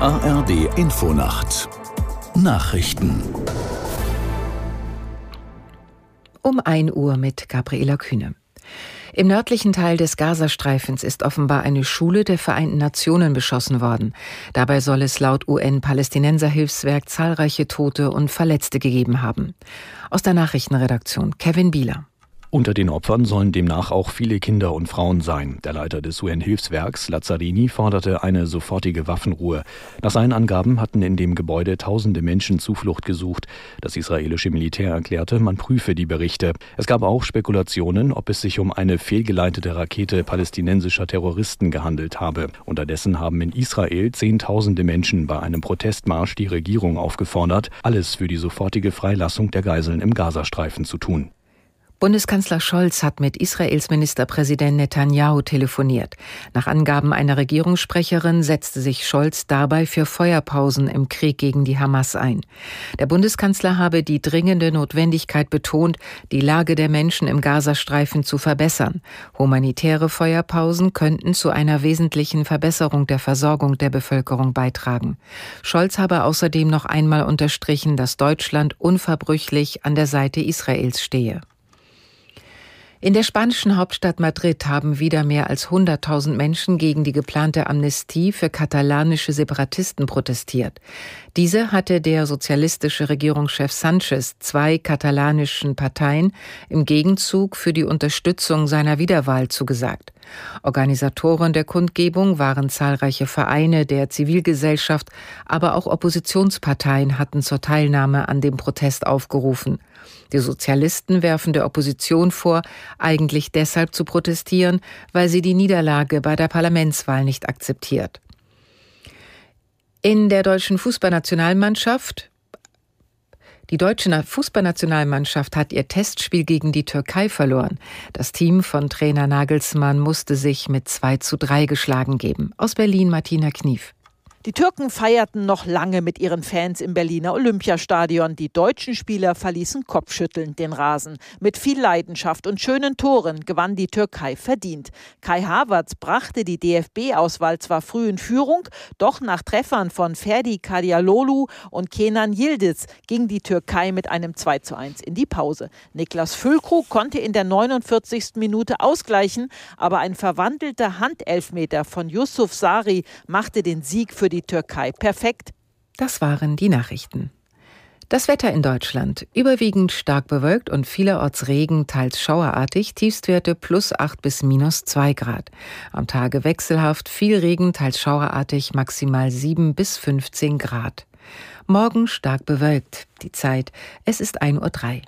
ARD Infonacht Nachrichten Um 1 Uhr mit Gabriela Kühne. Im nördlichen Teil des Gazastreifens ist offenbar eine Schule der Vereinten Nationen beschossen worden. Dabei soll es laut UN-Palästinenserhilfswerk zahlreiche Tote und Verletzte gegeben haben. Aus der Nachrichtenredaktion Kevin Bieler. Unter den Opfern sollen demnach auch viele Kinder und Frauen sein. Der Leiter des UN-Hilfswerks, Lazzarini, forderte eine sofortige Waffenruhe. Nach seinen Angaben hatten in dem Gebäude tausende Menschen Zuflucht gesucht. Das israelische Militär erklärte, man prüfe die Berichte. Es gab auch Spekulationen, ob es sich um eine fehlgeleitete Rakete palästinensischer Terroristen gehandelt habe. Unterdessen haben in Israel Zehntausende Menschen bei einem Protestmarsch die Regierung aufgefordert, alles für die sofortige Freilassung der Geiseln im Gazastreifen zu tun. Bundeskanzler Scholz hat mit Israels Ministerpräsident Netanyahu telefoniert. Nach Angaben einer Regierungssprecherin setzte sich Scholz dabei für Feuerpausen im Krieg gegen die Hamas ein. Der Bundeskanzler habe die dringende Notwendigkeit betont, die Lage der Menschen im Gazastreifen zu verbessern. Humanitäre Feuerpausen könnten zu einer wesentlichen Verbesserung der Versorgung der Bevölkerung beitragen. Scholz habe außerdem noch einmal unterstrichen, dass Deutschland unverbrüchlich an der Seite Israels stehe. In der spanischen Hauptstadt Madrid haben wieder mehr als 100.000 Menschen gegen die geplante Amnestie für katalanische Separatisten protestiert. Diese hatte der sozialistische Regierungschef Sanchez zwei katalanischen Parteien im Gegenzug für die Unterstützung seiner Wiederwahl zugesagt. Organisatoren der Kundgebung waren zahlreiche Vereine der Zivilgesellschaft, aber auch Oppositionsparteien hatten zur Teilnahme an dem Protest aufgerufen. Die Sozialisten werfen der Opposition vor, eigentlich deshalb zu protestieren, weil sie die Niederlage bei der Parlamentswahl nicht akzeptiert. In der deutschen Fußballnationalmannschaft die deutsche Fußballnationalmannschaft hat ihr Testspiel gegen die Türkei verloren. Das Team von Trainer Nagelsmann musste sich mit 2 zu 3 geschlagen geben. Aus Berlin Martina Knief. Die Türken feierten noch lange mit ihren Fans im Berliner Olympiastadion. Die deutschen Spieler verließen kopfschüttelnd den Rasen. Mit viel Leidenschaft und schönen Toren gewann die Türkei verdient. Kai Havertz brachte die DFB-Auswahl zwar früh in Führung, doch nach Treffern von Ferdi Kadialolu und Kenan Yildiz ging die Türkei mit einem 2 zu 1 in die Pause. Niklas Füllkrug konnte in der 49. Minute ausgleichen, aber ein verwandelter Handelfmeter von Yusuf Sari machte den Sieg für die Türkei perfekt. Das waren die Nachrichten. Das Wetter in Deutschland. Überwiegend stark bewölkt und vielerorts Regen, teils schauerartig, Tiefstwerte plus 8 bis minus 2 Grad. Am Tage wechselhaft, viel Regen, teils schauerartig, maximal 7 bis 15 Grad. Morgen stark bewölkt. Die Zeit, es ist 1.03 Uhr.